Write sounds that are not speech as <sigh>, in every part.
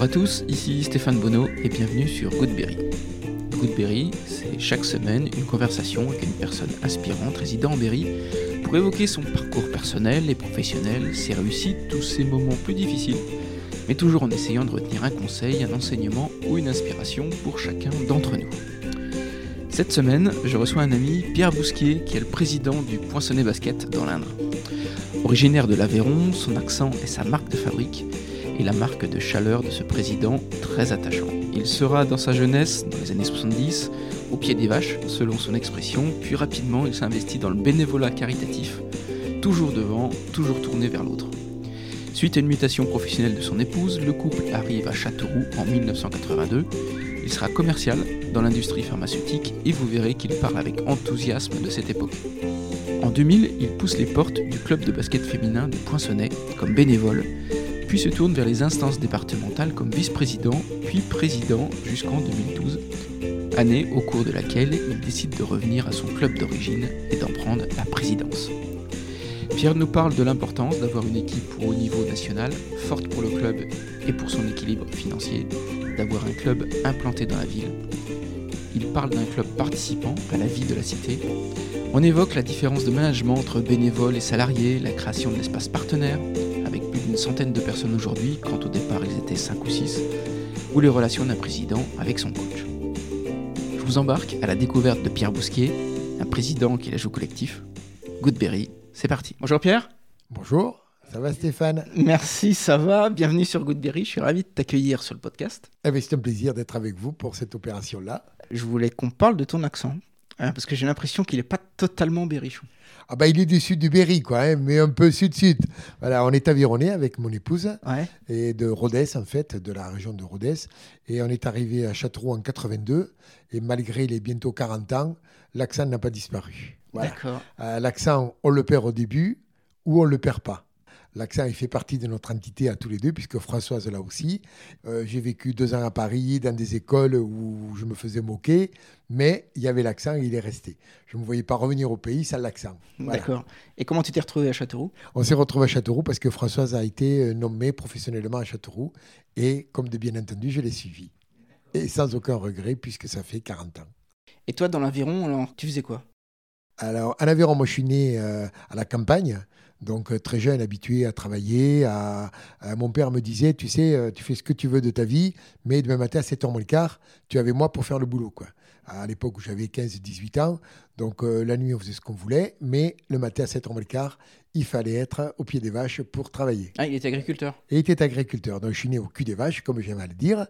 Bonjour à tous, ici Stéphane Bonneau et bienvenue sur Goodberry. Goodberry, c'est chaque semaine une conversation avec une personne inspirante résidant en Berry pour évoquer son parcours personnel et professionnel, ses réussites, tous ses moments plus difficiles, mais toujours en essayant de retenir un conseil, un enseignement ou une inspiration pour chacun d'entre nous. Cette semaine, je reçois un ami, Pierre Bousquier, qui est le président du Poinçonnet Basket dans l'Indre. Originaire de l'Aveyron, son accent est sa marque de fabrique la marque de chaleur de ce président très attachant. Il sera dans sa jeunesse, dans les années 70, au pied des vaches, selon son expression, puis rapidement il s'investit dans le bénévolat caritatif, toujours devant, toujours tourné vers l'autre. Suite à une mutation professionnelle de son épouse, le couple arrive à Châteauroux en 1982. Il sera commercial dans l'industrie pharmaceutique et vous verrez qu'il parle avec enthousiasme de cette époque. En 2000, il pousse les portes du club de basket féminin de Poinçonnet comme bénévole, puis se tourne vers les instances départementales comme vice-président, puis président jusqu'en 2012, année au cours de laquelle il décide de revenir à son club d'origine et d'en prendre la présidence. Pierre nous parle de l'importance d'avoir une équipe au niveau national, forte pour le club et pour son équilibre financier, d'avoir un club implanté dans la ville. Il parle d'un club participant à la vie de la cité. On évoque la différence de management entre bénévoles et salariés, la création de l'espace partenaire, d'une centaine de personnes aujourd'hui, quand au départ ils étaient 5 ou 6, ou les relations d'un président avec son coach. Je vous embarque à la découverte de Pierre Bousquier, un président qui la joue collectif. Goodberry, c'est parti. Bonjour Pierre. Bonjour, ça va Stéphane? Merci, ça va. Bienvenue sur Goodberry. Je suis ravi de t'accueillir sur le podcast. eh bien, C'est un plaisir d'être avec vous pour cette opération-là. Je voulais qu'on parle de ton accent, hein, parce que j'ai l'impression qu'il n'est pas totalement berrichon. Ah bah, il est du sud du Berry, quoi, hein, mais un peu sud-sud. Voilà, on est avironné avec mon épouse Ouais. et de Rodez, en fait, de la région de Rodez. Et on est arrivé à Châteauroux en 82. Et malgré les bientôt 40 ans, l'accent n'a pas disparu. Voilà. D'accord. Euh, l'accent, on le perd au début ou on le perd pas. L'accent, il fait partie de notre entité à tous les deux, puisque Françoise là aussi. Euh, j'ai vécu deux ans à Paris, dans des écoles où je me faisais moquer, mais il y avait l'accent et il est resté. Je ne me voyais pas revenir au pays sans l'accent. Voilà. D'accord. Et comment tu t'es retrouvé à Châteauroux? On s'est retrouvé à Châteauroux parce que Françoise a été euh, nommée professionnellement à Châteauroux, et comme de bien entendu, je l'ai suivi. Et sans aucun regret, puisque ça fait 40 ans. Et toi, dans l'aviron, alors, tu faisais quoi? Alors, en Aveyron, moi, je suis né euh, à la campagne, donc euh, très jeune, habitué à travailler. À, à- mon père me disait, tu sais, euh, tu fais ce que tu veux de ta vie, mais demain matin à 7h moins le quart, tu avais moi pour faire le boulot. Quoi. À l'époque où j'avais 15-18 ans, donc euh, la nuit, on faisait ce qu'on voulait, mais le matin à 7h moins le quart, il fallait être au pied des vaches pour travailler. Ah, il était agriculteur? Il était agriculteur. Donc je suis né au cul des vaches, comme j'aime à le dire.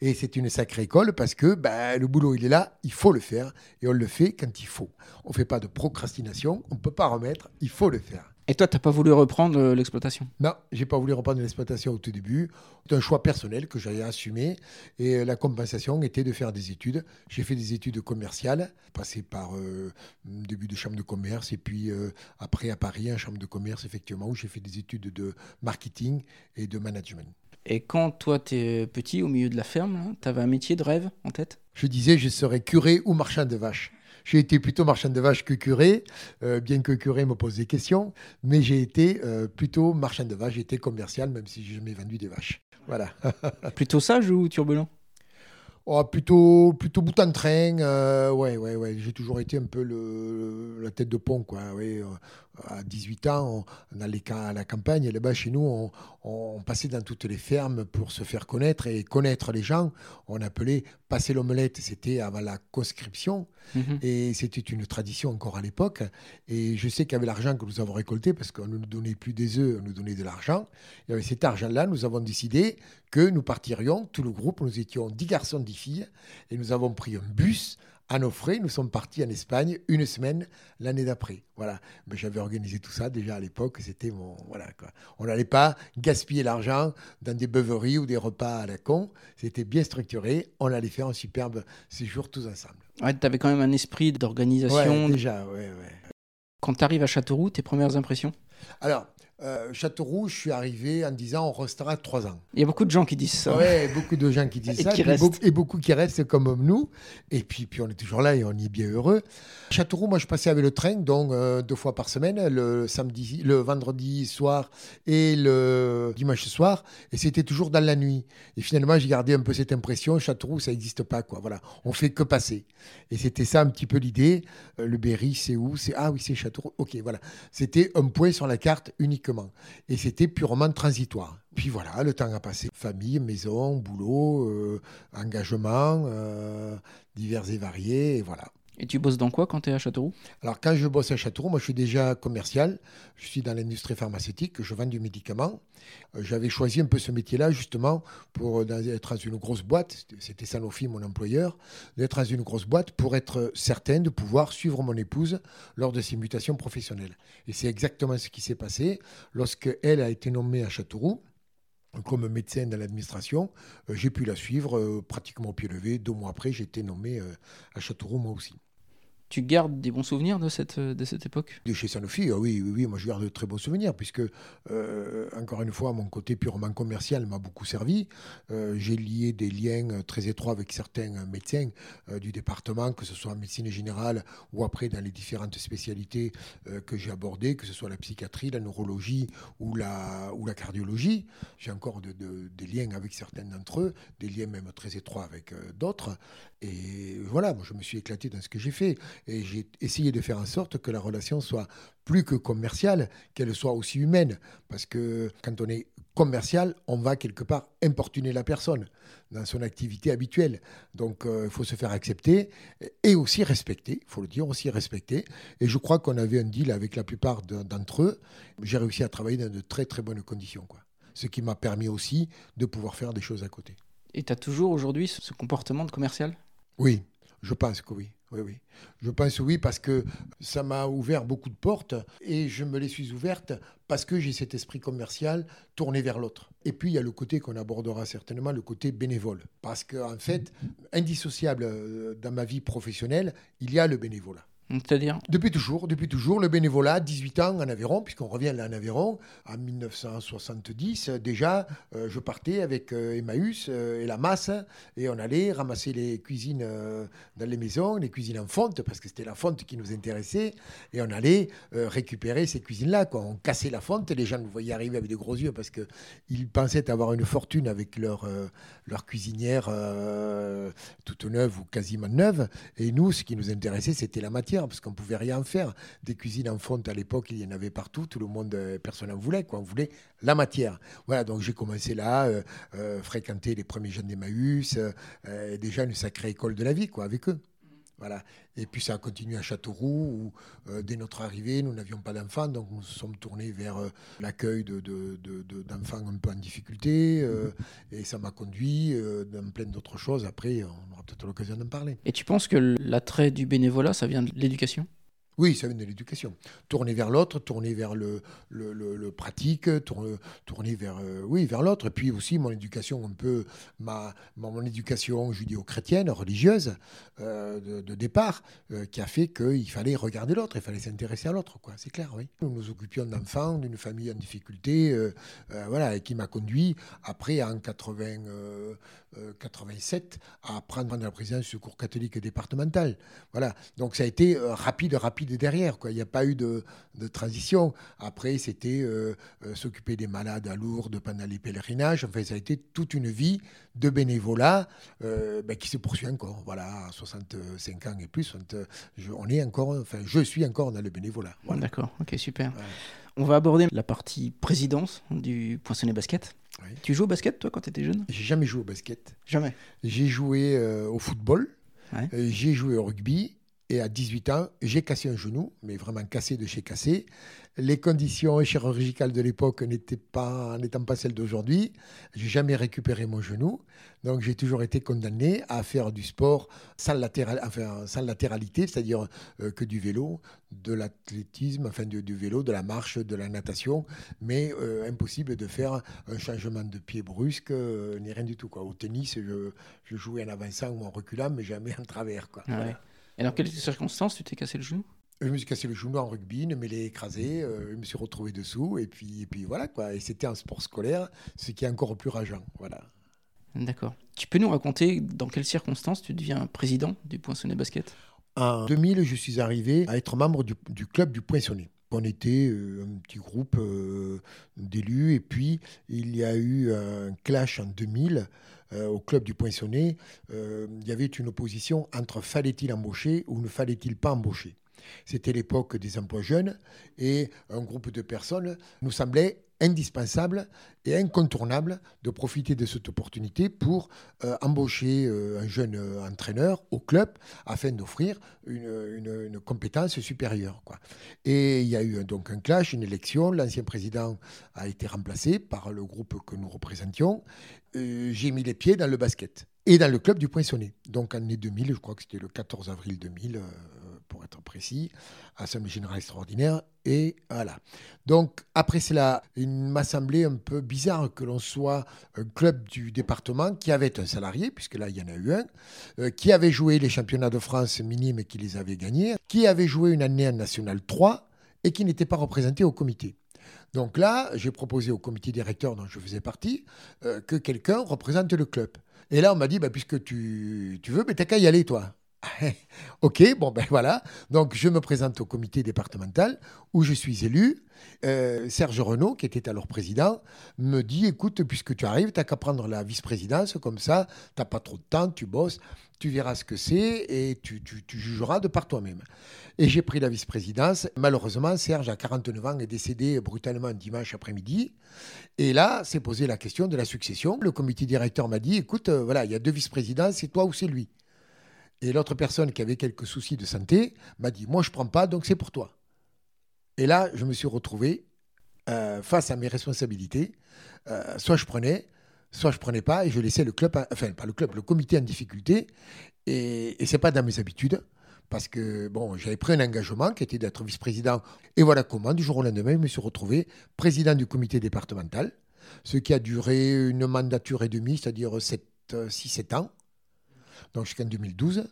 Et c'est une sacrée école parce que ben, le boulot, il est là, il faut le faire. Et on le fait quand il faut. On ne fait pas de procrastination, on ne peut pas remettre, il faut le faire. Et toi, t'as pas voulu reprendre euh, l'exploitation? Non, j'ai pas voulu reprendre l'exploitation au tout début. C'est un choix personnel que j'avais assumé. Et euh, la compensation était de faire des études. J'ai fait des études commerciales, passé par euh, début de chambre de commerce et puis euh, après à Paris, en chambre de commerce, effectivement, où j'ai fait des études de marketing et de management. Et quand toi, t'es petit, au milieu de la ferme, là, t'avais un métier de rêve en tête? Je disais, je serais curé ou marchand de vaches. J'ai été plutôt marchand de vaches que curé, euh, bien que curé me pose des questions, mais j'ai été euh, plutôt marchand de vaches, été commercial, même si j'ai jamais vendu des vaches. Voilà. <laughs> Plutôt sage ou turbulent? Oh, plutôt, plutôt bout en train, euh, ouais, ouais, ouais. J'ai toujours été un peu le, la tête de pont, quoi. Ouais, euh, à 18 ans, on, on allait à la campagne, là-bas, chez nous, on, on passait dans toutes les fermes pour se faire connaître et connaître les gens. On appelait passer l'omelette, c'était avant la conscription. Mhm. Et c'était une tradition encore à l'époque. Et je sais qu'avec l'argent que nous avons récolté, parce qu'on ne nous donnait plus des œufs, on nous donnait de l'argent, et avec cet argent-là, nous avons décidé que nous partirions, tout le groupe, nous étions 10 garçons, 10 filles, et nous avons pris un bus à nos frais. Nous sommes partis en Espagne une semaine l'année d'après. Voilà. Mais j'avais organisé tout ça déjà à l'époque. C'était mon. Voilà, quoi. On n'allait pas gaspiller l'argent dans des beuveries ou des repas à la con. C'était bien structuré. On allait faire un superbe séjour tous ensemble. Ouais, t'avais quand même un esprit d'organisation. Ouais, déjà, ouais, ouais. Quand t'arrives à Châteauroux, tes premières impressions? Alors, euh, Châteauroux, je suis arrivé en disant on restera trois ans. Il y a beaucoup de gens qui disent ça. Oui, beaucoup de gens qui disent ça. et, beaucoup, qui restent comme nous. Et puis, puis on est toujours là et on y est bien heureux. Châteauroux, moi je passais avec le train, donc euh, deux fois par semaine, le samedi, le vendredi soir et le dimanche soir. Et c'était toujours dans la nuit. Et finalement, j'ai gardé un peu cette impression Châteauroux, ça n'existe pas. Quoi. Voilà, on fait que passer. Et c'était ça un petit peu l'idée. Euh, le Berry, c'est où? C'est Ah oui, c'est Châteauroux. Ok, voilà. C'était un point sur la carte unique et c'était purement transitoire. Puis voilà, le temps a passé. Famille, maison, boulot, euh, engagement, euh, divers et variés, et voilà. Et tu bosses dans quoi quand tu es à Châteauroux? Alors, quand je bosse à Châteauroux, moi, je suis déjà commercial. Je suis dans l'industrie pharmaceutique. Je vends du médicament. Euh, j'avais choisi un peu ce métier-là, justement, pour être dans une grosse boîte. C'était Sanofi, mon employeur. D'être dans une grosse boîte pour être certain de pouvoir suivre mon épouse lors de ses mutations professionnelles. Et c'est exactement ce qui s'est passé lorsque elle a été nommée à Châteauroux comme médecin dans l'administration, euh, j'ai pu la suivre euh, pratiquement au pied levé. Deux mois après, j'ai été nommé à Châteauroux moi aussi. Tu gardes des bons souvenirs de cette, de cette époque? De chez Sanofi, ah oui, oui, oui, moi je garde de très bons souvenirs, puisque, euh, encore une fois, mon côté purement commercial m'a beaucoup servi. Euh, j'ai lié des liens très étroits avec certains médecins euh, du département, que ce soit en médecine générale ou après dans les différentes spécialités que j'ai abordées, que ce soit la psychiatrie, la neurologie ou la, ou la cardiologie. J'ai encore de, des liens avec certains d'entre eux, des liens même très étroits avec d'autres. Et voilà, moi je me suis éclaté dans ce que j'ai fait. Et j'ai essayé de faire en sorte que la relation soit plus que commerciale, qu'elle soit aussi humaine. Parce que quand on est commercial, on va quelque part importuner la personne dans son activité habituelle. Donc euh, il faut se faire accepter et aussi respecter, il faut le dire, aussi respecter. Et je crois qu'on avait un deal avec la plupart d'entre eux. J'ai réussi à travailler dans de très très bonnes conditions. Quoi. Ce qui m'a permis aussi de pouvoir faire des choses à côté. Et tu as toujours aujourd'hui ce comportement de commercial? Oui, je pense que oui. Oui, oui. Je pense oui parce que ça m'a ouvert beaucoup de portes et je me les suis ouvertes parce que j'ai cet esprit commercial tourné vers l'autre. Et puis il y a le côté qu'on abordera certainement, le côté bénévole. Parce qu'en fait, indissociable euh, dans ma vie professionnelle, il y a le bénévolat. Depuis toujours, depuis toujours, le bénévolat, 18 ans en Aveyron, puisqu'on revient là en Aveyron, en 1970, déjà, euh, je partais avec euh, Emmaüs euh, et la masse, et on allait ramasser les cuisines dans les maisons, les cuisines en fonte, parce que c'était la fonte qui nous intéressait, et on allait récupérer ces cuisines-là. On cassait la fonte, les gens nous voyaient arriver avec des gros yeux, parce qu'ils pensaient avoir une fortune avec leur, leur cuisinière toute neuve ou quasiment neuve, et nous, ce qui nous intéressait, c'était la matière parce qu'on pouvait rien faire. Des cuisines en fonte à l'époque, il y en avait partout, tout le monde, euh, personne n'en voulait, quoi. On voulait la matière. Voilà, donc j'ai commencé là, euh, euh, fréquenter les premiers jeunes d'Emmaüs, déjà une sacrée école de la vie, quoi, avec eux. Et puis ça a continué à Châteauroux, où dès notre arrivée, nous n'avions pas d'enfants, donc nous sommes tournés vers l'accueil d'enfants de, de, un peu en difficulté. et ça m'a conduit dans plein d'autres choses. Après, on aura peut-être l'occasion d'en parler. Et tu penses que l'attrait du bénévolat, ça vient de l'éducation? Oui, ça vient de l'éducation. Tourner vers l'autre, tourner vers le, pratique, tourner, vers, euh, vers l'autre. Et puis aussi mon éducation, un peu, mon éducation judéo-chrétienne, religieuse, euh, de, départ, euh, qui a fait qu'il fallait regarder l'autre, il fallait s'intéresser à l'autre, quoi. C'est clair, oui. Nous nous occupions d'enfants, d'une famille en difficulté, voilà, et qui m'a conduit, après, en 80, 87, à prendre la présidence du secours catholique départemental. Voilà. Donc ça a été rapide, rapide derrière. Quoi. Il n'y a pas eu de, transition. Après, c'était euh, euh, s'occuper des malades à Lourdes pendant les pèlerinages. Enfin, ça a été toute une vie de bénévolat euh, ben, qui se poursuit encore. Voilà, 65 ans et plus, je, on est encore, enfin, je suis encore dans le bénévolat. D'accord, ok, super. On va aborder la partie présidence du Poinçonnet Basket. Tu joues au basket, toi, quand tu étais jeune? J'ai jamais joué au basket. Jamais. J'ai joué au football. J'ai joué au rugby et à 18 ans, j'ai cassé un genou, mais vraiment cassé de chez cassé. Les conditions chirurgicales de l'époque n'étaient pas, n'étant pas celles d'aujourd'hui. J'ai jamais récupéré mon genou. Donc j'ai toujours été condamné à faire du sport sans, latéral, enfin, sans latéralité, c'est-à-dire euh, que du vélo, de l'athlétisme, enfin du, vélo, de la marche, de la natation, mais euh, impossible de faire un changement de pied brusque, euh, ni rien du tout. Quoi. Au tennis, je, jouais en avançant ou en reculant, mais jamais en travers. Quoi. Ah et dans quelles circonstances? Tu t'es cassé le genou? Je me suis cassé le genou en rugby, ne me l'ai écrasé, euh, je me suis retrouvé dessous, et puis, et puis voilà quoi. Et c'était un sport scolaire, ce qui est encore plus rageant. Voilà. D'accord. Tu peux nous raconter dans quelles circonstances tu deviens président du Poinçonnet Basket? En 2000, je suis arrivé à être membre du, du club du Poinçonnet. On était euh, un petit groupe euh, d'élus, et puis il y a eu un clash en 2000 euh, au club du Poinçonnet. il y avait une opposition entre fallait-il embaucher ou ne fallait-il pas embaucher. C'était l'époque des emplois jeunes et un groupe de personnes nous semblait indispensable et incontournable de profiter de cette opportunité pour euh, embaucher euh, un jeune euh, entraîneur au club afin d'offrir une, compétence supérieure. Et il y a eu donc un clash, une élection. L'ancien président a été remplacé par le groupe que nous représentions. J'ai mis les pieds dans le basket et dans le club du Poinçonnet. Donc année 2000, je crois que c'était le 14 avril 2000 pour être précis, Assemblée générale extraordinaire, et voilà. Donc, après cela, il m'a semblé un peu bizarre que l'on soit un club du département qui avait un salarié, puisque là, il y en a eu un, euh, qui avait joué les championnats de France minimes et qui les avait gagnés, qui avait joué une année en National 3 et qui n'était pas représenté au comité. Donc là, j'ai proposé au comité directeur dont je faisais partie euh, que quelqu'un représente le club. Et là, on m'a dit, bah, puisque tu, tu veux, mais t'as qu'à y aller, toi. <laughs> ok, bon ben voilà. Donc je me présente au comité départemental où je suis élu. Euh, Serge Renault, qui était alors président, me dit écoute, puisque tu arrives, tu n'as qu'à prendre la vice-présidence, comme ça, tu n'as pas trop de temps, tu bosses, tu verras ce que c'est et tu, jugeras de par toi-même. Et j'ai pris la vice-présidence. Malheureusement, Serge, à 49 ans, est décédé brutalement dimanche après-midi. Et là, s'est posé la question de la succession. Le comité directeur m'a dit écoute, euh, voilà, il y a deux vice-présidents, c'est toi ou c'est lui. Et l'autre personne qui avait quelques soucis de santé m'a dit Moi, je ne prends pas, donc c'est pour toi. Et là, je me suis retrouvé euh, face à mes responsabilités. Euh, soit je prenais, soit je prenais pas, et je laissais le club, enfin, pas le club, le comité en difficulté. Et, et ce n'est pas dans mes habitudes. Parce que bon, j'avais pris un engagement qui était d'être vice-président. Et voilà comment, du jour au lendemain, je me suis retrouvé président du comité départemental, ce qui a duré une mandature et demie, c'est-à-dire 6-7 ans donc jusqu'en 2012.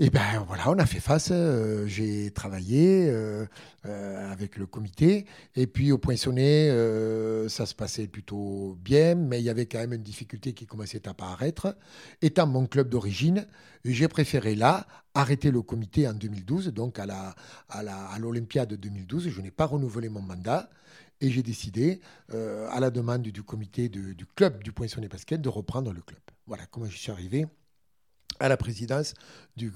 Et ben voilà, on a fait face. Euh, j'ai travaillé euh, euh, avec le comité. Et puis au Poinçonnet, ça se passait plutôt bien, mais il y avait quand même une difficulté qui commençait à apparaître. Étant mon club d'origine, j'ai préféré là arrêter le comité en 2012, donc à la à l'Olympiade 2012. Je n'ai pas renouvelé mon mandat. Et j'ai décidé, à la demande du comité du club du Poinçonnet Basket, de reprendre le club. Voilà comment je suis arrivé à la présidence du,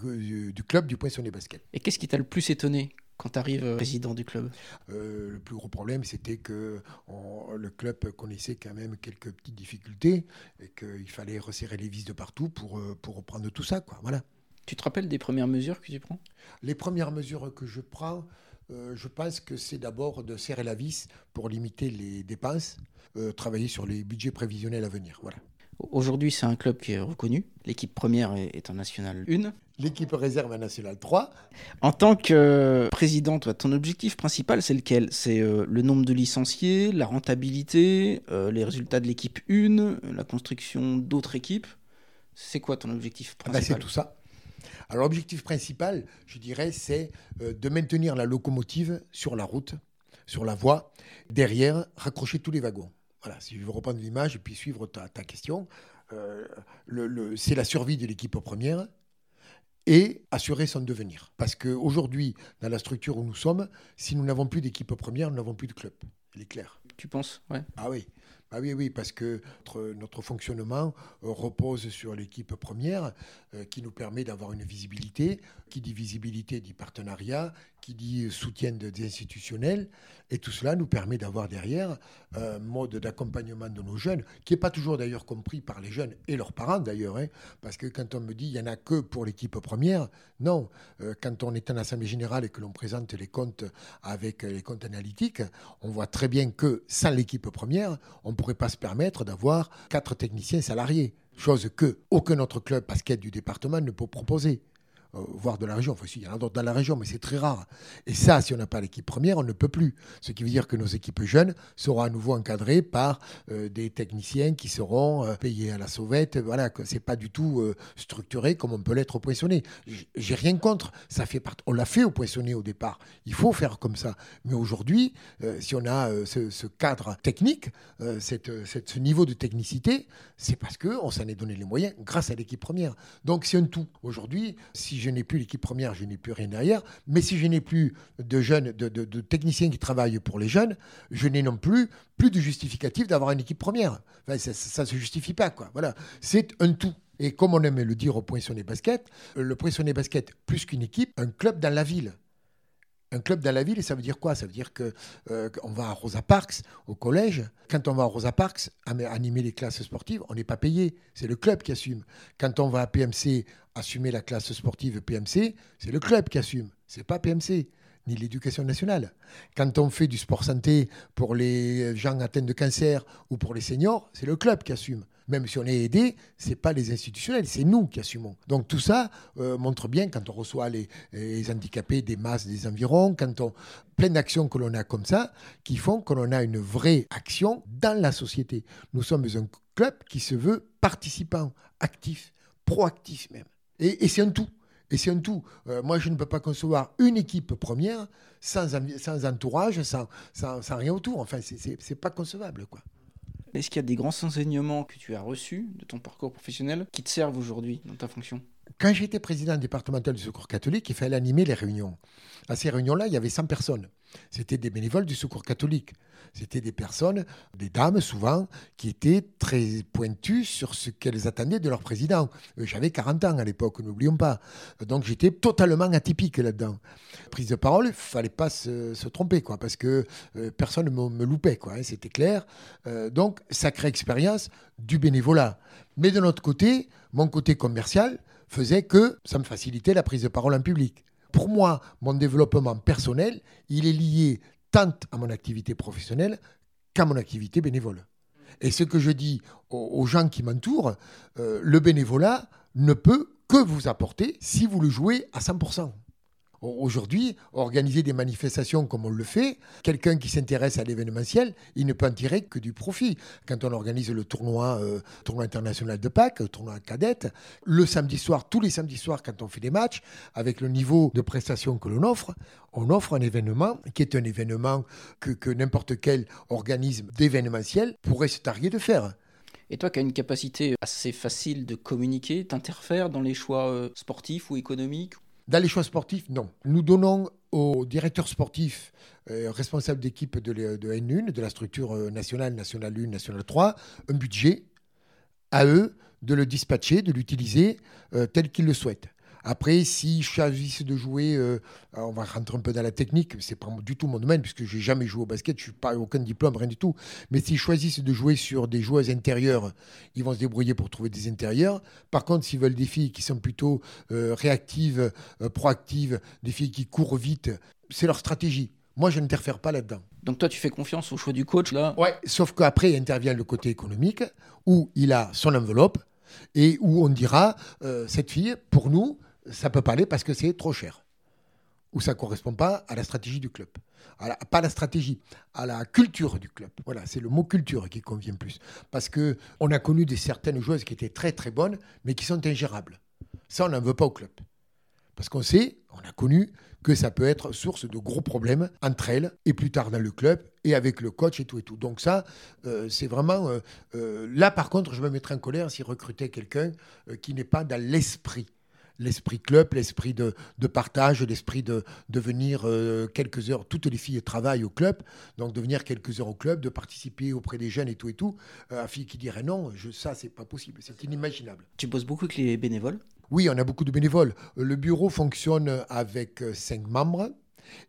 club du Poinçonnet Basket. Et qu'est-ce qui t'a le plus étonné quand tu arrives euh, président du club? Euh, Le plus gros problème, c'était que le club connaissait quand même quelques petites difficultés et qu'il fallait resserrer les vis de partout pour, euh, pour reprendre tout ça. Quoi. Voilà. Tu te rappelles des premières mesures que tu prends? Les premières mesures que je prends, je pense que c'est d'abord de serrer la vis pour limiter les dépenses, travailler sur les budgets prévisionnels à venir. Voilà. Aujourd'hui, c'est un club qui est reconnu. L'équipe première est en National 1. L'équipe réserve en National 3. En tant que président, toi, ton objectif principal, c'est lequel? C'est euh, le nombre de licenciés, la rentabilité, euh, les résultats de l'équipe 1, la construction d'autres équipes C'est quoi ton objectif ah ben, principal? C'est tout ça. Alors, l'objectif principal, je dirais, c'est euh, de maintenir la locomotive sur la route, sur la voie, derrière, raccrocher tous les wagons. Voilà, si je veux reprendre l'image et puis suivre ta, question, euh, c'est la survie de l'équipe première et assurer son devenir. Parce qu'aujourd'hui, dans la structure où nous sommes, si nous n'avons plus d'équipe première, nous n'avons plus de club. Il est clair. Tu penses ouais. Ah oui. Ah oui, oui, parce que notre, fonctionnement euh, repose sur l'équipe première euh, qui nous permet d'avoir une visibilité. Qui dit visibilité dit partenariat, qui dit soutien des institutionnels. Et tout cela nous permet d'avoir derrière un mode d'accompagnement de nos jeunes, qui n'est pas toujours d'ailleurs compris par les jeunes et leurs parents d'ailleurs. Hein, parce que quand on me dit il n'y en a que pour l'équipe première, non. Euh, quand on est en Assemblée générale et que l'on présente les comptes avec les comptes analytiques, on voit très bien que sans l'équipe première, on ne pourrait pas se permettre d'avoir quatre techniciens salariés. Chose que aucun autre club basket du département ne peut proposer. Voire de la région. Enfin, si, il y en a d'autres dans la région, mais c'est très rare. Et ça, si on n'a pas l'équipe première, on ne peut plus. Ce qui veut dire que nos équipes jeunes seront à nouveau encadrées par des techniciens qui seront payés à la sauvette. Voilà, que c'est pas du tout structuré comme on peut l'être au poinçonné. J'ai rien contre. Ça fait. On l'a fait au poinçonné au départ. Il faut faire comme ça. Mais aujourd'hui, si on a ce, cadre technique, cette, ce niveau de technicité, c'est parce qu'on s'en est donné les moyens grâce à l'équipe première. Donc c'est un tout. Aujourd'hui, si je n'ai plus l'équipe première, je n'ai plus rien derrière. Mais si je n'ai plus de jeunes, de, techniciens qui travaillent pour les jeunes, je n'ai non plus plus de justificatif d'avoir une équipe première. ça ne se justifie pas. Quoi. Voilà. C'est un tout. Et comme on aime le dire au Poinçonnet Basket, le Poinçonnet Basket, plus qu'une équipe, un club dans la ville un club dans la ville, ça veut dire quoi? Ça veut dire qu'on euh, va à Rosa Parks, au collège. Quand on va à Rosa Parks, animer les classes sportives, on n'est pas payé. C'est le club qui assume. Quand on va à PMC, assumer la classe sportive PMC, c'est le club qui assume. C'est pas PMC ni l'éducation nationale. Quand on fait du sport santé pour les gens atteints de cancer ou pour les seniors, c'est le club qui assume même si on est aidé, ce n'est pas les institutionnels, c'est nous qui assumons. Donc tout ça euh, montre bien quand on reçoit les, handicapés des masses des environs, quand on plein d'actions que l'on a comme ça, qui font que l'on a une vraie action dans la société. Nous sommes un club qui se veut participant, actif, proactif même. Et, c'est un tout. Et c'est un tout. Euh, moi, je ne peux pas concevoir une équipe première sans, sans entourage, sans, sans, sans rien autour. Enfin, c'est pas concevable, quoi. Est-ce qu'il y a des grands enseignements que tu as reçus de ton parcours professionnel qui te servent aujourd'hui dans ta fonction? Quand j'étais président départemental du Secours catholique, il fallait animer les réunions. À ces réunions-là, il y avait 100 personnes. C'était des bénévoles du Secours catholique. C'était des personnes, des dames souvent, qui étaient très pointues sur ce qu'elles attendaient de leur président. Euh, j'avais 40 ans à l'époque, n'oublions pas. Donc j'étais totalement atypique là-dedans. Prise de parole, fallait pas se, tromper, quoi, parce que euh, personne ne me, loupait, quoi, hein, c'était clair. Euh, donc, sacrée expérience du bénévolat. Mais de notre côté, mon côté commercial faisait que ça me facilitait la prise de parole en public. Pour moi, mon développement personnel, il est lié tant à mon activité professionnelle qu'à mon activité bénévole. Et ce que je dis aux, gens qui m'entourent, euh, le bénévolat ne peut que vous apporter si vous le jouez à 100%. Aujourd'hui, organiser des manifestations comme on le fait, quelqu'un qui s'intéresse à l'événementiel, il ne peut en tirer que du profit. Quand on organise le tournoi, euh, international de Pâques, le tournoi cadette, le samedi soir, tous les samedis soirs, quand on fait des matchs, avec le niveau de prestation que l'on offre, on offre un événement qui est un événement que, que n'importe quel organisme d'événementiel pourrait se targuer de faire. Et toi qui as une capacité assez facile de communiquer, t'interfères dans les choix euh, sportifs ou économiques dans les choix sportifs, non. Nous donnons aux directeurs sportifs euh, responsables d'équipe de, de, N1, de la structure euh, nationale, nationale 1, nationale 3, un budget à eux de le dispatcher, de l'utiliser euh, tel qu'ils le souhaitent. Après, s'ils choisissent de jouer, euh, on va rentrer un peu dans la technique, c'est pas du tout mon domaine, puisque j'ai jamais joué au basket, je suis pas aucun diplôme, rien du tout. Mais s'ils choisissent de jouer sur des joueuses intérieures, ils vont se débrouiller pour trouver des intérieurs. Par contre, s'ils veulent des filles qui sont plutôt euh, réactives, euh, proactives, des filles qui courent vite, c'est leur stratégie. Moi, je n'interfère pas là-dedans. Donc toi, tu fais confiance au choix du coach, là? Ouais, sauf qu'après intervient le côté économique, où il a son enveloppe, et où on dira, cette fille, pour nous, ça peut pas aller parce que c'est trop cher. Ou ça correspond pas à la stratégie du club. pas la stratégie, à la culture du club. Voilà, c'est le mot culture qui convient plus. Parce qu'on a connu des certaines joueuses qui étaient très très bonnes, mais qui sont ingérables. Ça, on n'en veut pas au club. Parce qu'on sait, on a connu que ça peut être source de gros problèmes entre elles et plus tard dans le club et avec le coach et tout et tout. Donc ça, euh, c'est vraiment... Euh, euh, là, par contre, je me mettrais en colère si recrutait quelqu'un qui n'est pas dans l'esprit l'esprit club, l'esprit de, partage, l'esprit de, de venir euh, quelques heures. Toutes les filles travaillent au club, donc de venir quelques heures au club, de participer auprès des jeunes et tout et tout. Euh, un fille qui dirait non, je, ça c'est pas possible, c'est inimaginable. Tu bosses beaucoup avec les bénévoles? Oui, on a beaucoup de bénévoles. Euh, le bureau fonctionne avec cinq membres.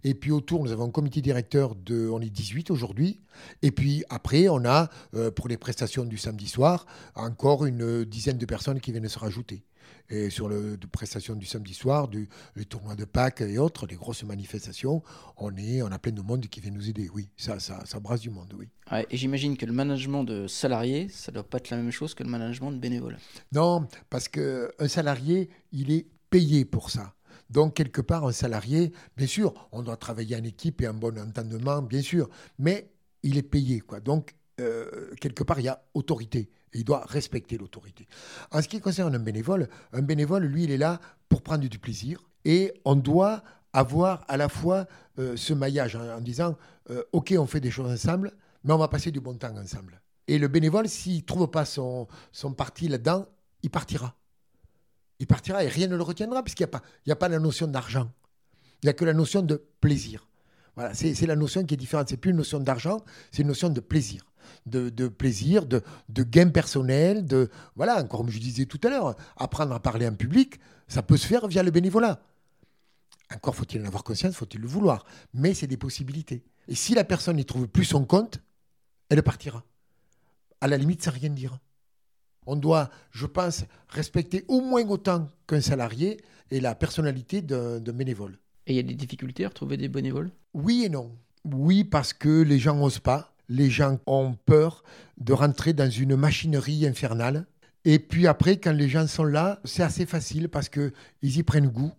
Et puis autour, nous avons un comité directeur de, on est 18 aujourd'hui. Et puis après, on a, pour les prestations du samedi soir, encore une dizaine de personnes qui viennent se rajouter et sur le de prestations du samedi soir, du, les tournois de Pâques et autres, les grosses manifestations, on, est, on a plein de monde qui vient nous aider. Oui, ça, ça, ça brasse du monde, oui. et j'imagine que le management de salarié, ça ne doit pas être la même chose que le management de bénévoles. Non, parce qu'un salarié, il est payé pour ça. Donc, quelque part, un salarié, bien sûr, on doit travailler en équipe et en bon entendement, bien sûr, mais il est payé. Quoi. Donc, euh, quelque part, il y a autorité. Il doit respecter l'autorité. En ce qui concerne un bénévole, un bénévole, lui, il est là pour prendre du plaisir. Et on doit avoir à la fois euh, ce maillage en, disant, euh, OK, on fait des choses ensemble, mais on va passer du bon temps ensemble. Et le bénévole, s'il ne trouve pas son, parti là-dedans, il partira. Il partira et rien ne le retiendra, puisqu'il n'y a, pas, la notion d'argent. Il n'y a que la notion de plaisir. C'est la notion qui est différente. C'est plus une notion d'argent, c'est une notion de plaisir. De, plaisir, de, de, gain personnel, de voilà, comme je disais tout à l'heure, apprendre à parler en public, ça peut se faire via le bénévolat. Encore faut-il en avoir conscience, faut-il le vouloir, mais c'est des possibilités. Et si la personne n'y trouve plus son compte, elle partira. À la limite, sans rien dire. On doit, je pense, respecter au moins autant qu'un salarié et la personnalité d'un bénévole. Et il y a des difficultés à retrouver des bénévoles? Oui et non. Oui, parce que les gens n'osent pas. Les gens ont peur de rentrer dans une machinerie infernale. Et puis après, quand les gens sont là, c'est assez facile parce qu'ils y prennent goût.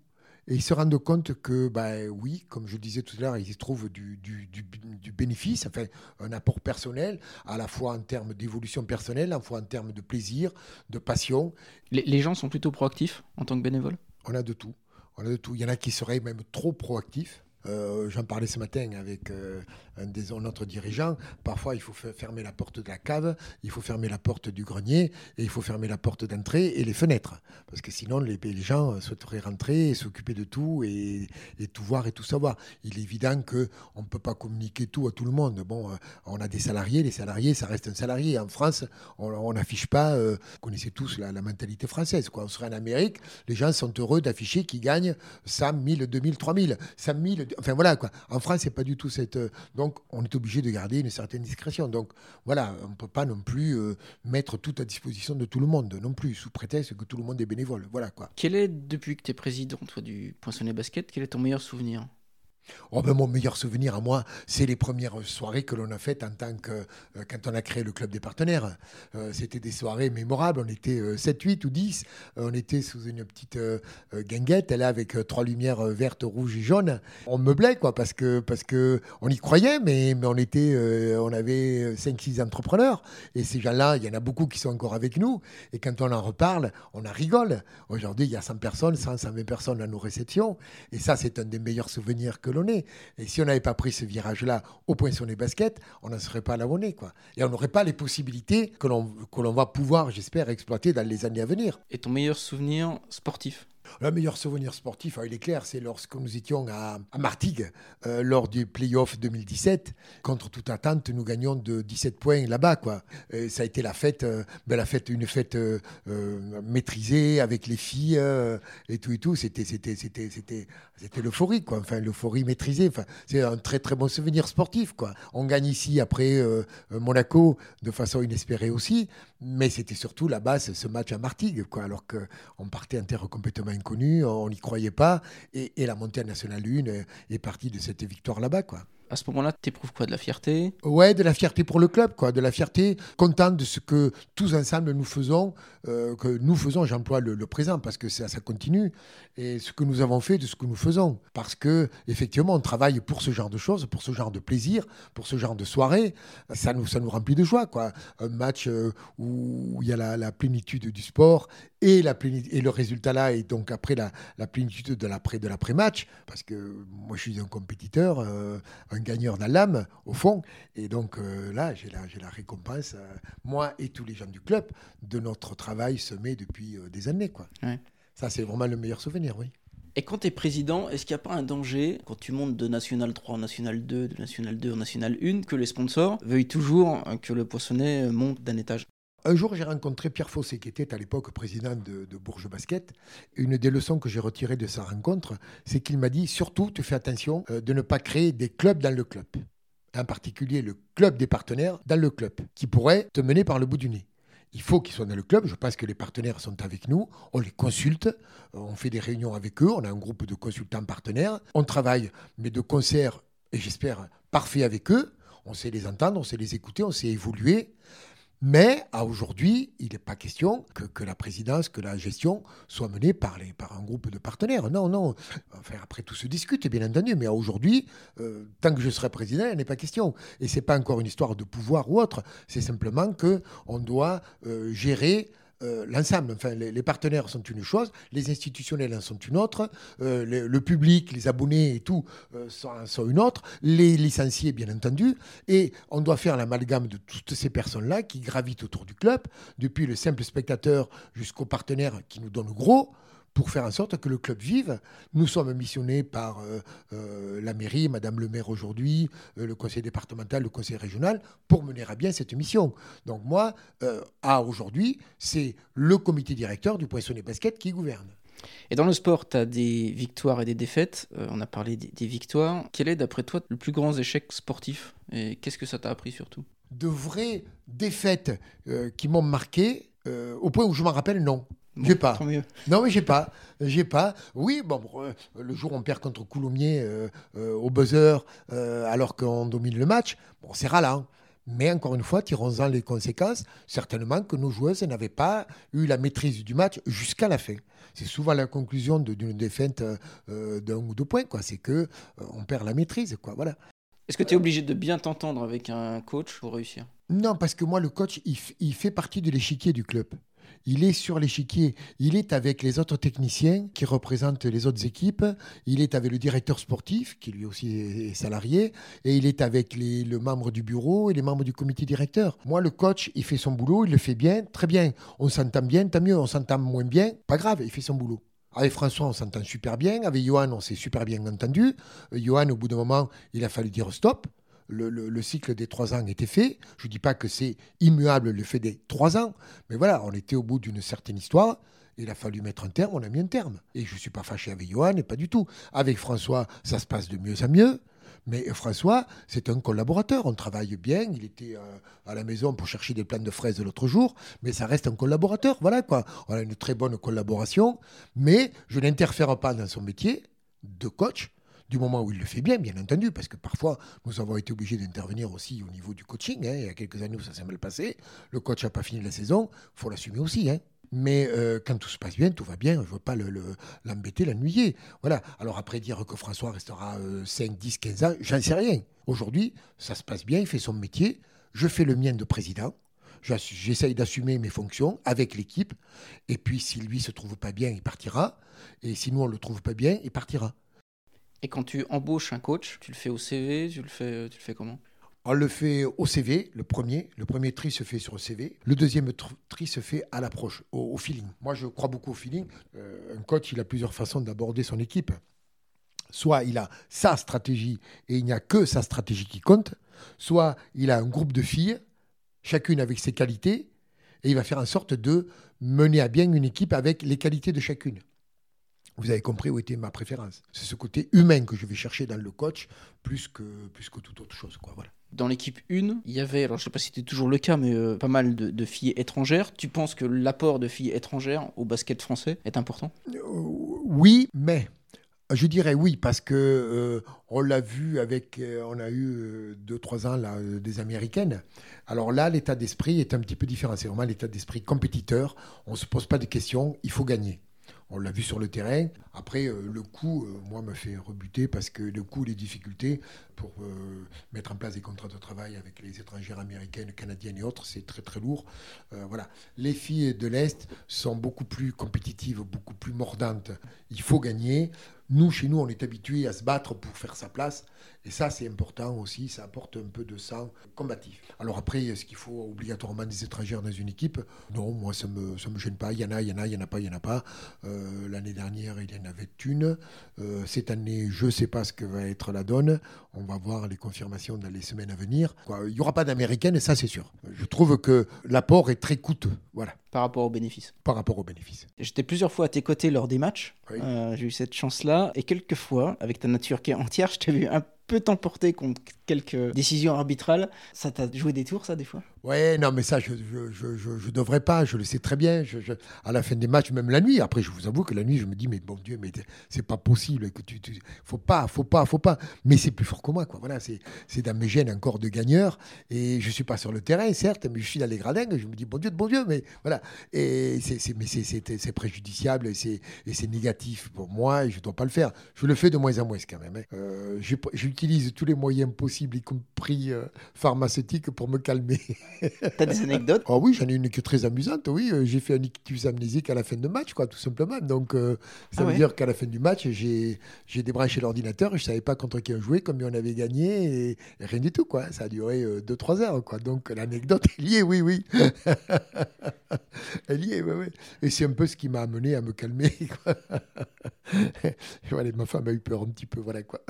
Et ils se rendent compte que, ben oui, comme je disais tout à l'heure, ils y trouvent du, du, du, bénéfice, enfin, un apport personnel, à la fois en termes d'évolution personnelle, à la fois en termes de plaisir, de passion. Les, les gens sont plutôt proactifs en tant que bénévoles? On a de tout. On a de tout. Il y en a qui seraient même trop proactifs. Euh, j'en parlais ce matin avec euh, un des notre dirigeant. Parfois, il faut fermer la porte de la cave, il faut fermer la porte du grenier et il faut fermer la porte d'entrée et les fenêtres. Parce que sinon, les, gens souhaiteraient rentrer et s'occuper de tout et, tout voir et tout savoir. Il est évident qu'on ne peut pas communiquer tout à tout le monde. Bon, euh, on a des salariés, les salariés, ça reste un salarié. En France, on n'affiche pas, vous connaissez tous la, mentalité française. Quoi. On serait en Amérique, les gens sont heureux d'afficher qu'ils gagnent 100 000, 2000, 3000. 100 000, Enfin voilà quoi. En France, c'est pas du tout cette. Euh, donc on est obligé de garder une certaine discrétion. Donc voilà, on peut pas non plus euh, mettre tout à disposition de tout le monde non plus, sous prétexte que tout le monde est bénévole. Voilà quoi. Quel est, depuis que tu es président toi, du Poinçonnet Basket, quel est ton meilleur souvenir? Oh ben mon meilleur souvenir à moi, c'est les premières soirées que l'on a faites en tant que euh, quand on a créé le club des partenaires. Euh, c'était des soirées mémorables. On était 7, euh, 8 ou 10. on était sous une petite guinguette, là, avec trois lumières vertes, rouges et jaunes. On meublait, quoi, parce que, parce que on y croyait, mais, mais on, était, on avait 5-6 entrepreneurs. Et ces gens-là, il y en a beaucoup qui sont encore avec nous. Et quand on en reparle, on en rigole. Aujourd'hui, il y a 100 personnes, 100, 120 personnes à nos réceptions. Et ça, c'est un des meilleurs souvenirs que l'on Et si on n'avait pas pris ce virage-là au point sur les baskets, on n'en serait pas à l'abonné. Quoi. Et on n'aurait pas les possibilités que l'on va pouvoir, j'espère, exploiter dans les années à venir. Et ton meilleur souvenir sportif? Le meilleur souvenir sportif, il est clair, c'est lorsque nous étions à, Martigues, euh, lors du playoff 2017. Contre toute attente, nous gagnons de 17 points là-bas. Ça a été la fête, euh, ben, la fête une fête euh, maîtrisée avec les filles et tout et tout. C'était, l'euphorie, quoi. Enfin, l'euphorie maîtrisée. Enfin, c'est un très très bon souvenir sportif. On gagne ici après Monaco de façon inespérée aussi, mais c'était surtout là-bas ce match à Martigues, quoi. Alors qu'on partait en terre complètement inconnu, on n'y croyait pas. Et, la montée nationale 1 est partie de cette victoire là-bas. quoi à ce moment-là, tu éprouves quoi? De la fierté? Ouais, de la fierté pour le club, quoi. De la fierté, content de ce que tous ensemble nous faisons, euh, que nous faisons, j'emploie le, présent parce que ça, continue, et ce que nous avons fait de ce que nous faisons. Parce que, effectivement, on travaille pour ce genre de choses, pour ce genre de plaisir, pour ce genre de soirée. Ça nous, ça nous remplit de joie, quoi. Un match euh, où il y a la, plénitude du sport et, la et le résultat là, et donc après la, la plénitude de l'après-match, parce que moi je suis un compétiteur, euh, un gagneur dans l'âme, au fond. Et donc euh, là, j'ai la, la, récompense, euh, moi et tous les gens du club, de notre travail semé depuis euh, des années. Quoi. Ça, c'est vraiment le meilleur souvenir, oui. Et quand tu es président, est-ce qu'il n'y a pas un danger, quand tu montes de National 3 en National 2, de National 2 en National 1, que les sponsors veuillent toujours que le poissonnet monte d'un étage? Un jour, j'ai rencontré Pierre Fossé, qui était à l'époque président de, Bourges Basket. Une des leçons que j'ai retirées de sa rencontre, c'est qu'il m'a dit surtout, tu fais attention euh, de ne pas créer des clubs dans le club. En particulier le club des partenaires dans le club, qui pourrait te mener par le bout du nez. Il faut qu'ils soient dans le club. Je pense que les partenaires sont avec nous. On les consulte. Euh, on fait des réunions avec eux. On a un groupe de consultants partenaires. On travaille, mais de concert, et j'espère, parfait avec eux. On sait les entendre, on sait les écouter, on sait évoluer. Mais à aujourd'hui, il n'est pas question que, la présidence, que la gestion soit menée par, un groupe de partenaires. Non, non. Enfin, après, tout se discute, bien entendu. Mais aujourd'hui, euh, tant que je serai président, il n'est pas question. Et ce n'est pas encore une histoire de pouvoir ou autre. C'est simplement qu'on doit euh, gérer euh, l'ensemble. Enfin, les, partenaires sont une chose, les institutionnels en sont une autre, euh, le, public, les abonnés et tout euh, sont, une autre, les licenciés, bien entendu. Et on doit faire l'amalgame de toutes ces personnes-là qui gravitent autour du club, depuis le simple spectateur jusqu'aux partenaires qui nous donnent gros pour faire en sorte que le club vive. Nous sommes missionnés par euh, euh, la mairie, Madame le maire aujourd'hui, euh, le conseil départemental, le conseil régional, pour mener à bien cette mission. Donc moi, à aujourd'hui, c'est le comité directeur du Poinçonnet Basket qui gouverne. Et dans le sport, tu as des victoires et des défaites. on a parlé des, victoires. Quel est, d'après toi, le plus grand échec sportif? Et qu'est-ce que ça t'a appris surtout? De vraies défaites qui m'ont marqué, au point où je m'en rappelle, non j'ai pas. Non, mais j'ai pas. J'ai pas. Oui, bon, euh, le jour où on perd contre Coulommiers euh, euh, au buzzer, alors qu'on domine le match, bon, c'est ralent. Mais encore une fois, tirons-en les conséquences. Certainement que nos joueuses n'avaient pas eu la maîtrise du match jusqu'à la fin. C'est souvent la conclusion d'une défaite d'un ou deux points. C'est que on perd la maîtrise. Quoi, voilà. Est-ce que tu es obligé de bien t'entendre avec un coach pour réussir? Non, parce que moi, le coach, il fait partie de l'échiquier du club il est sur l'échiquier, il est avec les autres techniciens qui représentent les autres équipes, il est avec le directeur sportif, qui lui aussi est salarié, et il est avec les, le membre du bureau et les membres du comité directeur. Moi, le coach, il fait son boulot, il le fait bien, très bien. On s'entend bien, tant mieux, on s'entend moins bien, pas grave, il fait son boulot. Avec François, on s'entend super bien. Avec Johan, on s'est super bien entendu. Euh, Johan, au bout d'un moment, il a fallu dire stop le, cycle des trois ans était fait. Je ne dis pas que c'est immuable le fait des trois ans, mais voilà, on était au bout d'une certaine histoire. Il a fallu mettre un terme, on a mis un terme. Et je ne suis pas fâché avec Johan, et pas du tout. Avec François, ça se passe de mieux en mieux. Mais François, c'est un collaborateur. On travaille bien. Il était euh, à la maison pour chercher des plants de fraises l'autre jour. Mais ça reste un collaborateur. Voilà quoi. On a une très bonne collaboration. Mais je n'interfère pas dans son métier de coach du moment où il le fait bien, bien entendu, parce que parfois nous avons été obligés d'intervenir aussi au niveau du coaching. Hein. il y a quelques années où ça s'est mal passé, le coach n'a pas fini la saison, il faut l'assumer aussi. Hein. Mais euh, quand tout se passe bien, tout va bien, je ne veux pas l'embêter, le, l'ennuyer. Voilà. Alors après, dire que François restera 5, 10, 15 ans, j'en sais rien. Aujourd'hui, ça se passe bien, il fait son métier, je fais le mien de président. J'essaye d'assumer mes fonctions avec l'équipe. Et puis, si lui se trouve pas bien, il partira. Et si nous, on le trouve pas bien, il partira. Et quand tu embauches un coach, tu le fais au CV, tu le fais, tu le fais comment? On le fait au CV, le premier. Le premier tri se fait sur le CV. Le deuxième tri se fait à l'approche, au, feeling. Moi, je crois beaucoup au feeling. Euh, un coach, il a plusieurs façons d'aborder son équipe. Soit il a sa stratégie et il n'y a que sa stratégie qui compte. Soit il a un groupe de filles, chacune avec ses qualités, et il va faire en sorte de mener à bien une équipe avec les qualités de chacune. Vous avez compris où était ma préférence. C'est ce côté humain que je vais chercher dans le coach plus que, plus que toute autre chose. Quoi. Voilà. Dans l'équipe 1, il y avait, alors je ne sais pas si c'était toujours le cas, mais euh, pas mal de, filles étrangères. Tu penses que l'apport de filles étrangères au basket français est important? Euh, Oui, mais je dirais oui parce que euh, on l'a vu avec, on a eu deux trois ans là des américaines. Alors là, l'état d'esprit est un petit peu différent. C'est vraiment l'état d'esprit compétiteur. On se pose pas de questions, il faut gagner. On l'a vu sur le terrain. Après, euh, le coût, euh, moi, me fait rebuter parce que le coût, les difficultés pour euh, mettre en place des contrats de travail avec les étrangères américaines, canadiennes et autres, c'est très très lourd. voilà. Les filles de l'Est sont beaucoup plus compétitives, beaucoup plus mordantes. Il faut gagner. Nous, chez nous, on est habitués à se battre pour faire sa place. Et ça, c'est important aussi. Ça apporte un peu de sang combatif. Alors après, est-ce qu'il faut obligatoirement des étrangères dans une équipe? Non, moi, ça ne me gêne pas. Il y en a, il y en a, il n'y en a pas, il n'y en a pas. Euh, l'année dernière, il y en avait une. Euh, cette année, je ne sais pas ce que va être la donne. On va voir les confirmations dans les semaines à venir. Il n'y aura pas d'américaine, et ça, c'est sûr. Je trouve que l'apport est très coûteux. Voilà. Par rapport aux bénéfices. Par rapport aux bénéfices. J'étais plusieurs fois à tes côtés lors des matchs. Euh, j'ai eu cette chance-là. Et quelquefois, avec ta nature qui est entière, je t'ai vu un peu t'emporter contre quelques décisions arbitrales. Ça t'a joué des tours, ça, des fois? Ouais, non, mais ça, je ne je, je, je, devrais pas, je le sais très bien. à la fin des matchs, même la nuit, après, je vous avoue que la nuit, je me dis, mais bon Dieu, mais c'est pas possible, que tu, faut pas, faut pas, faut pas. Mais c'est plus fort que moi, quoi. Voilà, c'est dans mes gènes encore de gagneur. Et je suis pas sur le terrain, certes, mais je suis dans les gradins, je me dis, bon Dieu, bon Dieu, mais voilà. Et c'est préjudiciable et c'est négatif pour moi et je dois pas le faire. Je le fais de moins en moins, quand même. Hein. Euh, j'utilise tous les moyens possibles, y compris euh, pharmaceutiques, pour me calmer. <laughs> T'as des anecdotes? Oh oui, j'en ai une qui est très amusante. Oui, euh, j'ai fait un ictus amnésique à la fin de match, quoi, tout simplement. Donc, euh, ça ah veut dire qu'à la fin du match, j'ai débranché l'ordinateur je savais pas contre qui on jouait, combien on avait gagné et, rien du tout, quoi. Ça a duré 2-3 heures, quoi. Donc, l'anecdote est liée, oui, oui. <laughs> Elle est, oui, oui. Et c'est un peu ce qui m'a amené à me calmer. Quoi. <laughs> voilà, ma femme a eu peur un petit peu, voilà quoi.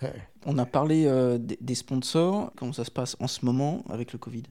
<laughs> On a parlé euh, des sponsors. Comment ça se passe en ce moment avec le Covid?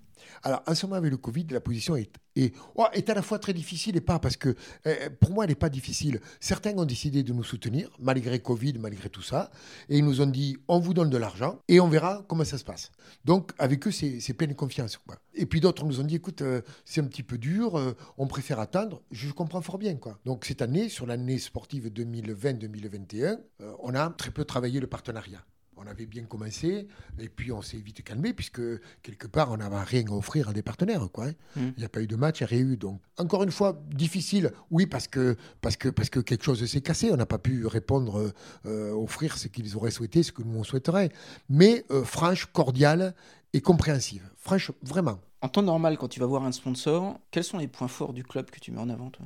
Alors, en ce moment avec le Covid, la position est, est, oh, est à la fois très difficile et pas, parce que euh, pour moi, elle n'est pas difficile. Certains ont décidé de nous soutenir, malgré Covid, malgré tout ça, et ils nous ont dit on vous donne de l'argent et on verra comment ça se passe. Donc, avec eux, c'est pleine confiance. Et puis d'autres nous ont dit écoute, euh, c'est un petit peu dur, on préfère attendre. Je comprends fort bien. Quoi. Donc, cette année, sur l'année sportive 2020-2021, on a très peu travaillé le partenariat on avait bien commencé, et puis on s'est vite calmé, puisque quelque part, on n'avait rien à offrir à des partenaires. Quoi, hein. mmh. Il n'y a pas eu de match, il n'y a rien eu. Donc, encore une fois, difficile, oui, parce que, parce que, parce que quelque chose s'est cassé. On n'a pas pu répondre, euh, offrir ce qu'ils auraient souhaité, ce que nous on souhaiterait. Mais euh, franche, cordiale et compréhensive. Franche, vraiment. En temps normal, quand tu vas voir un sponsor, quels sont les points forts du club que tu mets en avant, toi?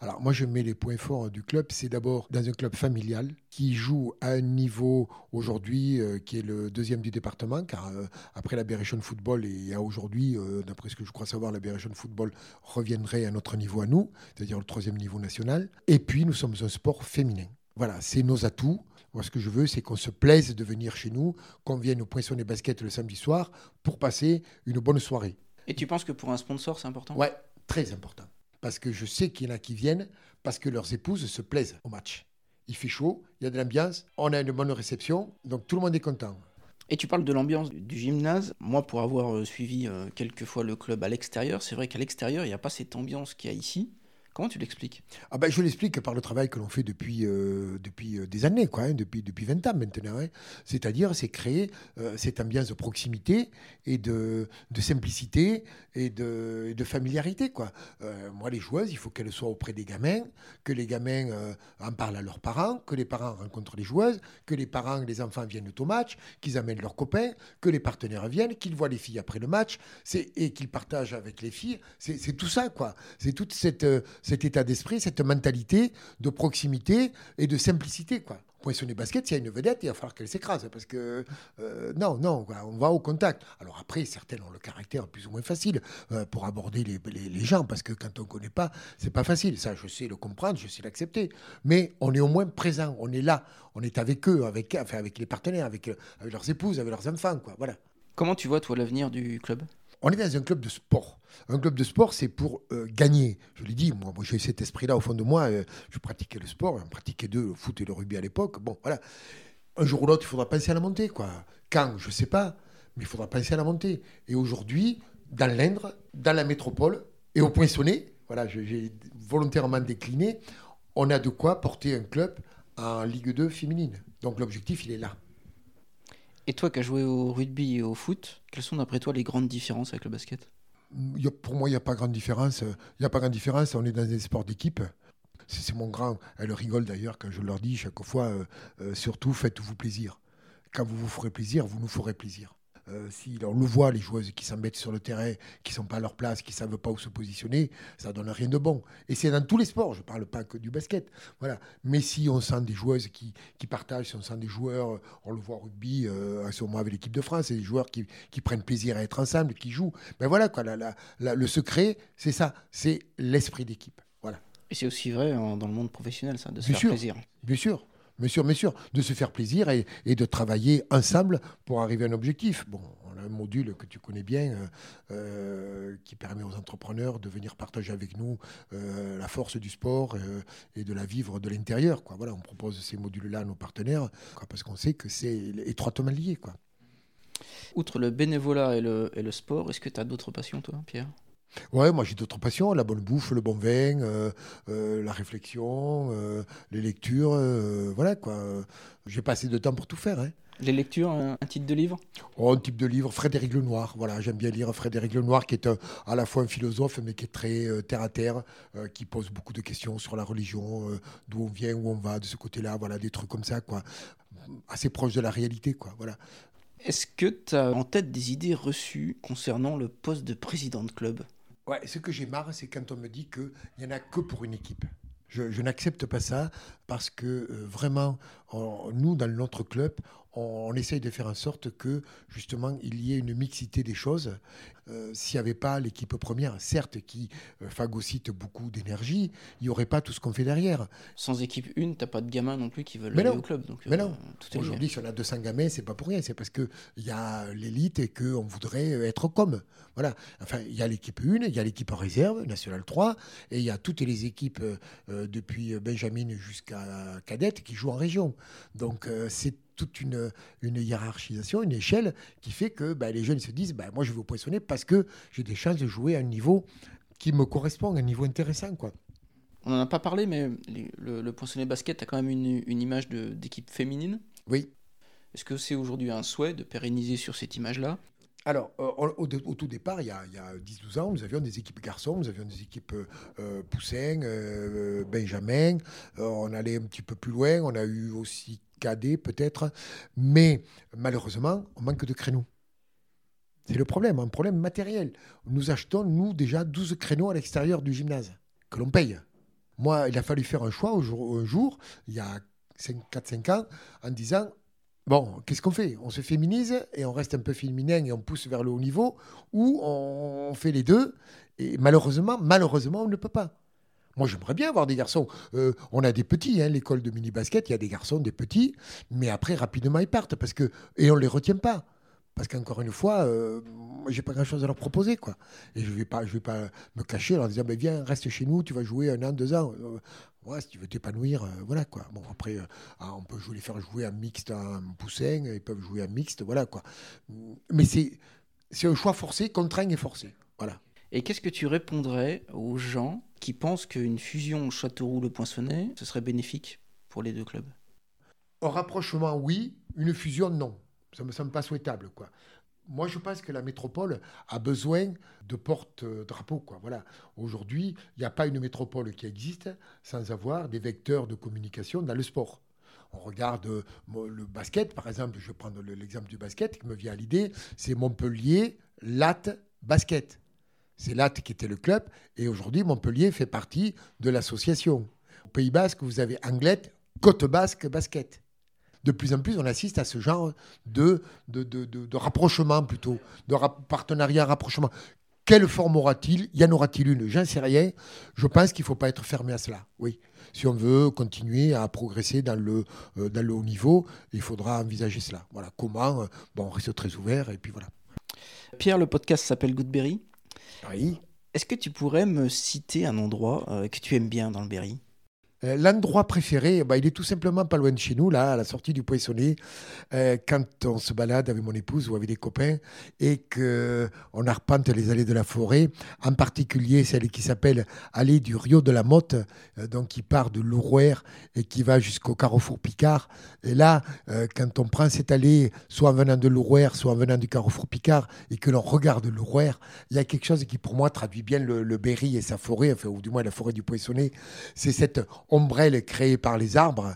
Alors moi je mets les points forts du club, c'est d'abord dans un club familial qui joue à un niveau aujourd'hui euh, qui est le deuxième du département, car euh, après la Berrichon Football et à aujourd'hui, euh, d'après ce que je crois savoir, la Berrichon Football reviendrait à notre niveau à nous, c'est-à-dire le troisième niveau national. Et puis nous sommes un sport féminin. Voilà, c'est nos atouts. Moi, ce que je veux, c'est qu'on se plaise de venir chez nous, qu'on vienne au Poinçon des Baskets le samedi soir pour passer une bonne soirée. Et tu penses que pour un sponsor, c'est important? Ouais, très important parce que je sais qu'il y en a qui viennent parce que leurs épouses se plaisent au match. Il fait chaud, il y a de l'ambiance, on a une bonne réception, donc tout le monde est content. Et tu parles de l'ambiance du gymnase. Moi, pour avoir euh, suivi euh, quelques fois le club à l'extérieur, c'est vrai qu'à l'extérieur, il n'y a pas cette ambiance qu'il y a ici. Comment tu l'expliques? Ah ben, Je l'explique par le travail que l'on fait depuis, euh, depuis euh, des années, quoi, hein, depuis, depuis 20 ans maintenant. Hein. C'est-à-dire, c'est créer euh, cette ambiance de proximité et de, simplicité et de, familiarité. Quoi. moi, les joueuses, il faut qu'elles soient auprès des gamins, que les gamins en parlent à leurs parents, que les parents rencontrent les joueuses, que les parents, les enfants viennent au match, qu'ils amènent leurs copains, que les partenaires viennent, qu'ils voient les filles après le match et qu'ils partagent avec les filles. C'est tout ça, quoi. C'est toute cette cet état d'esprit, cette mentalité de proximité et de simplicité. Quoi. Poinçonner basket, s'il y a une vedette, il va falloir qu'elle s'écrase. Parce que, euh, non, non, on va au contact. Alors après, certaines ont le caractère plus ou moins facile euh, pour aborder les, les, gens, parce que quand on ne connaît pas, c'est pas facile. Ça, je sais le comprendre, je sais l'accepter. Mais on est au moins présent, on est là, on est avec eux, avec, enfin, avec les partenaires, avec, avec leurs épouses, avec leurs enfants. Quoi. Voilà. Comment tu vois, toi, l'avenir du club? On est dans un club de sport. Un club de sport, c'est pour euh, gagner. Je l'ai dit, moi, j'ai cet esprit-là au fond de moi. Euh, je pratiquais le sport, on pratiquait deux, le foot et le rugby à l'époque. Bon, voilà. Un jour ou l'autre, il faudra penser à la montée, quoi. Quand, je ne sais pas, mais il faudra penser à la montée. Et aujourd'hui, dans l'Indre, dans la métropole et au Poinçonnet, voilà, j'ai volontairement décliné, on a de quoi porter un club en Ligue 2 féminine. Donc l'objectif, il est là. Et toi qui as joué au rugby et au foot, quelles sont d'après toi les grandes différences avec le basket? Pour moi, il n'y a pas grande différence. Il n'y a pas grande différence. On est dans des sports d'équipe. C'est mon grand. Elle rigole d'ailleurs quand je leur dis chaque fois euh, euh, surtout, faites-vous plaisir. Quand vous vous ferez plaisir, vous nous ferez plaisir. Euh, si on le voit, les joueuses qui s'embêtent sur le terrain, qui sont pas à leur place, qui savent pas où se positionner, ça donne rien de bon. Et c'est dans tous les sports, je parle pas que du basket. Voilà. Mais si on sent des joueuses qui, qui partagent, si on sent des joueurs, on le voit au rugby, euh, à ce moment avec l'équipe de France, c'est des joueurs qui, qui, prennent plaisir à être ensemble, qui jouent. Ben voilà, quoi, la, la, le secret, c'est ça, c'est l'esprit d'équipe. Voilà. Et c'est aussi vrai dans le monde professionnel, ça, de se faire plaisir. Bien sûr. Bien sûr, bien sûr, de se faire plaisir et, de travailler ensemble pour arriver à un objectif. Bon, un module que tu connais bien qui permet aux entrepreneurs de venir partager avec nous la force du sport et de la vivre de l'intérieur. Voilà, on propose ces modules-là à nos partenaires parce qu'on sait que c'est étroitement lié. Outre le bénévolat et le sport, est-ce que tu as d'autres passions, toi, Pierre? Ouais, moi j'ai d'autres passions, la bonne bouffe, le bon vin, euh, euh, la réflexion, euh, les lectures, voilà quoi. J'ai pas assez de temps pour tout faire. Hein. Les lectures, un, titre de livre? Oh, Un type de livre, Frédéric Lenoir. Voilà, j'aime bien lire Frédéric Lenoir, qui est à la fois un philosophe, mais qui est très terre à terre, qui pose beaucoup de questions sur la religion, d'où on vient, où on va, de ce côté-là, voilà, des trucs comme ça, quoi. Assez proche de la réalité, quoi. Voilà. Est-ce que tu as en tête des idées reçues concernant le poste de président de club? Ouais, ce que j'ai marre, c'est quand on me dit qu'il n'y en a que pour une équipe. Je, n'accepte pas ça parce que euh, vraiment, nous, dans notre club, on, essaye de faire en sorte que justement il y ait une mixité des choses. Euh, s'il n'y avait pas l'équipe première, certes, qui euh, phagocyte beaucoup d'énergie, il n'y aurait pas tout ce qu'on fait derrière. Sans équipe une, tu n'as pas de gamins non plus qui veulent aller au club. Donc, mais non. Aujourd'hui, si on a 200 gamins, c'est pas pour rien. C'est parce qu'il y a l'élite et qu'on voudrait être comme. Voilà. Enfin, il y a l'équipe 1, il y a l'équipe en réserve, National 3, et il y a toutes les équipes depuis Benjamin jusqu'à cadette qui jouent en région. Donc, c'est toute une, une, hiérarchisation, une échelle qui fait que bah, les jeunes se disent bah, Moi, je veux poissonner parce que j'ai des chances de jouer à un niveau qui me correspond, un niveau intéressant. Quoi. On n'en a pas parlé, mais le, le basket a quand même une, une image d'équipe féminine. Oui. Est-ce que c'est aujourd'hui un souhait de pérenniser sur cette image-là? Alors, euh, au, tout départ, il y a, a 10-12 ans, nous avions des équipes garçons, nous avions des équipes euh, Poussin, euh, Benjamin. on allait un petit peu plus loin. On a eu aussi cadet peut-être, mais malheureusement, on manque de créneaux. C'est le problème, un problème matériel. Nous achetons, nous, déjà 12 créneaux à l'extérieur du gymnase, que l'on paye. Moi, il a fallu faire un choix un jour, il y a 4-5 ans, en disant, bon, qu'est-ce qu'on fait? On se féminise et on reste un peu féminin et on pousse vers le haut niveau, ou on fait les deux, et malheureusement, malheureusement, on ne peut pas. Moi, j'aimerais bien avoir des garçons. Euh, on a des petits, hein, l'école de mini-basket, il y a des garçons, des petits, mais après, rapidement, ils partent parce que, et on ne les retient pas. Parce qu'encore une fois, euh, j'ai pas grand-chose à leur proposer. quoi. Et je ne vais, pas, je vais pas me cacher en leur disant ben, Viens, reste chez nous, tu vas jouer un an, deux ans. Euh, ouais, si tu veux t'épanouir, euh, voilà quoi. Bon, après, ah, on peut jouer, les faire jouer un mixte, un poussin, ils peuvent jouer un mixte, voilà quoi. Mais c'est, c'est un choix forcé, contraint et forcé. Voilà. Et qu'est-ce que tu répondrais aux gens qui pensent qu'une fusion Châteauroux-Le Poinçonnet, ce serait bénéfique pour les deux clubs? Un rapprochement, oui. Une fusion, non. Ça ne me semble pas souhaitable. Quoi. Moi, je pense que la métropole a besoin de porte-drapeau. Voilà. Aujourd'hui, il n'y a pas une métropole qui existe sans avoir des vecteurs de communication dans le sport. On regarde euh, le basket, par exemple, je vais prendre l'exemple du basket qui me vient à l'idée, c'est Montpellier, Latte, Basket. C'est Latte qui était le club. Et aujourd'hui, Montpellier fait partie de l'association. Au Pays Basque, vous avez Anglette, Côte Basque Basket. De plus en plus, on assiste à ce genre de, de, de, de, rapprochement plutôt, de partenariat, rapprochement. Quelle forme aura-t-il Y en aura-t-il une? J'en sais rien. Je pense qu'il ne faut pas être fermé à cela. Oui. Si on veut continuer à progresser dans le, euh, dans le haut niveau, il faudra envisager cela. Voilà. Comment? Euh, Bon, on reste très ouvert et puis voilà. Pierre, le podcast s'appelle Goodberry. Oui. Est-ce que tu pourrais me citer un endroit euh, que tu aimes bien dans le Berry? Euh, L'endroit préféré, bah, il est tout simplement pas loin de chez nous, là, à la sortie du Poissonnet, euh, quand on se balade avec mon épouse ou avec des copains et qu'on arpente les allées de la forêt, en particulier celle qui s'appelle Allée du Rio de la Motte, donc qui part de Lourouer et qui va jusqu'au Carrefour Picard. Et là, quand on prend cette allée, soit en venant de Lourouer, soit en venant du Carrefour Picard, et que l'on regarde Lourouer, il y a quelque chose qui, pour moi, traduit bien le, Berry et sa forêt, enfin, ou du moins la forêt du Poissonnet. C'est cette ombrelle créée par les arbres,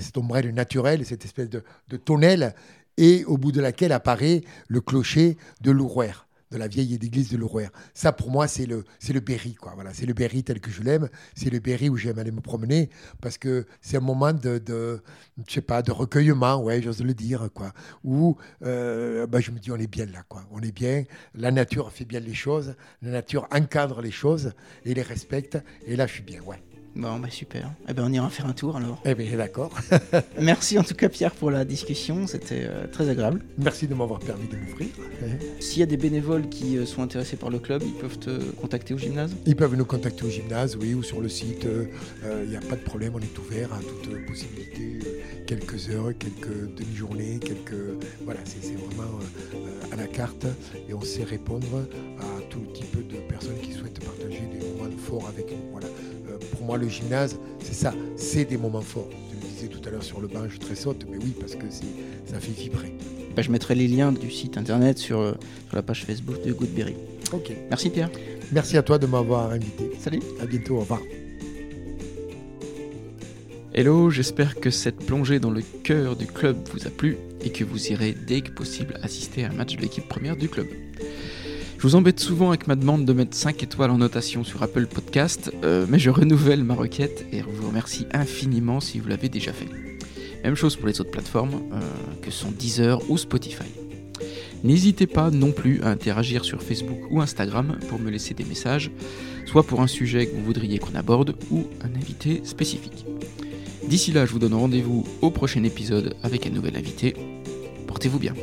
cette ombrelle naturelle, cette espèce de, tonnelle, et au bout de laquelle apparaît le clocher de Lourouer de la vieille église de Lourouer. Ça, pour moi, c'est le, c'est le Berry, quoi. Voilà, c'est le Berry tel que je l'aime. C'est le Berry où j'aime aller me promener parce que c'est un moment de, de, je sais pas, de recueillement, ouais, j'ose le dire, quoi. Où euh, bah, je me dis, on est bien là, quoi. On est bien. La nature fait bien les choses. La nature encadre les choses et les respecte. Et là, je suis bien, ouais. Bon, bah super. Eh ben, on ira faire un tour alors. Eh bien, d'accord. <laughs> Merci en tout cas, Pierre, pour la discussion. C'était euh, très agréable. Merci de m'avoir permis de m'ouvrir. S'il y a des bénévoles qui euh, sont intéressés par le club, ils peuvent te contacter au gymnase? Ils peuvent nous contacter au gymnase, oui, ou sur le site. Il n'y a pas de problème, on est ouvert à toute possibilité. quelques heures, quelques demi-journées, quelques. Voilà, c'est vraiment à la carte et on sait répondre à tout type de personnes qui souhaitent partager des moments forts avec nous. Voilà pour moi, le gymnase, c'est ça, c'est des moments forts. Je le disais tout à l'heure sur le banc, je tressaute, mais oui, parce que ça fait vibrer. Bah, je mettrai les liens du site internet sur, euh, sur la page Facebook de Goodberry. Ok. Merci Pierre. Merci à toi de m'avoir invité. Salut. À bientôt, au revoir. Hello, j'espère que cette plongée dans le cœur du club vous a plu et que vous irez dès que possible assister à un match de l'équipe première du club. Je vous embête souvent avec ma demande de mettre 5 étoiles en notation sur Apple Podcast, euh, mais je renouvelle ma requête et vous remercie infiniment si vous l'avez déjà fait. Même chose pour les autres plateformes, euh, que sont Deezer ou Spotify. N'hésitez pas non plus à interagir sur Facebook ou Instagram pour me laisser des messages, soit pour un sujet que vous voudriez qu'on aborde ou un invité spécifique. D'ici là, je vous donne rendez-vous au prochain épisode avec un nouvel invité. Portez-vous bien.